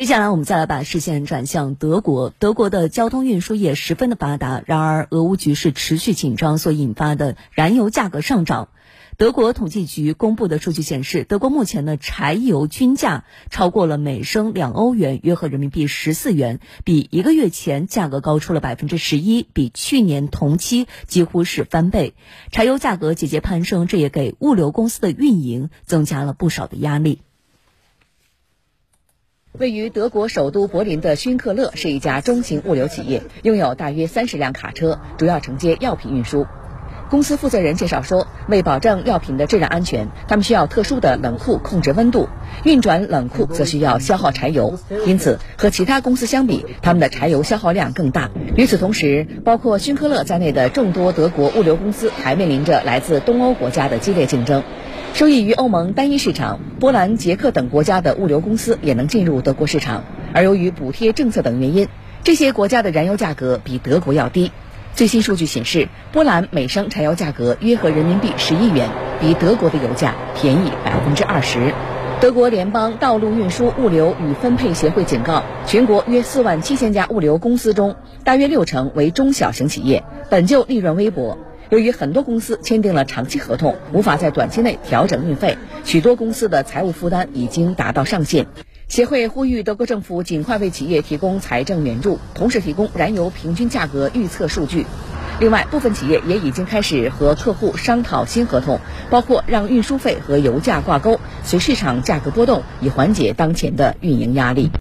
接下来，我们再来把视线转向德国。德国的交通运输业十分的发达，然而俄乌局势持续紧张所引发的燃油价格上涨。德国统计局公布的数据显示，德国目前的柴油均价超过了每升两欧元，约合人民币十四元，比一个月前价格高出了百分之十一，比去年同期几乎是翻倍。柴油价格节节攀升，这也给物流公司的运营增加了不少的压力。位于德国首都柏林的勋克勒是一家中型物流企业，拥有大约三十辆卡车，主要承接药品运输。公司负责人介绍说，为保证药品的质量安全，他们需要特殊的冷库控制温度，运转冷库则需要消耗柴油。因此，和其他公司相比，他们的柴油消耗量更大。与此同时，包括勋克勒在内的众多德国物流公司还面临着来自东欧国家的激烈竞争。受益于欧盟单一市场，波兰、捷克等国家的物流公司也能进入德国市场。而由于补贴政策等原因，这些国家的燃油价格比德国要低。最新数据显示，波兰每升柴油价格约合人民币十一元，比德国的油价便宜百分之二十。德国联邦道路运输物流与分配协会警告，全国约四万七千家物流公司中，大约六成为中小型企业，本就利润微薄。由于很多公司签订了长期合同，无法在短期内调整运费，许多公司的财务负担已经达到上限。协会呼吁德国政府尽快为企业提供财政援助，同时提供燃油平均价格预测数据。另外，部分企业也已经开始和客户商讨新合同，包括让运输费和油价挂钩，随市场价格波动，以缓解当前的运营压力。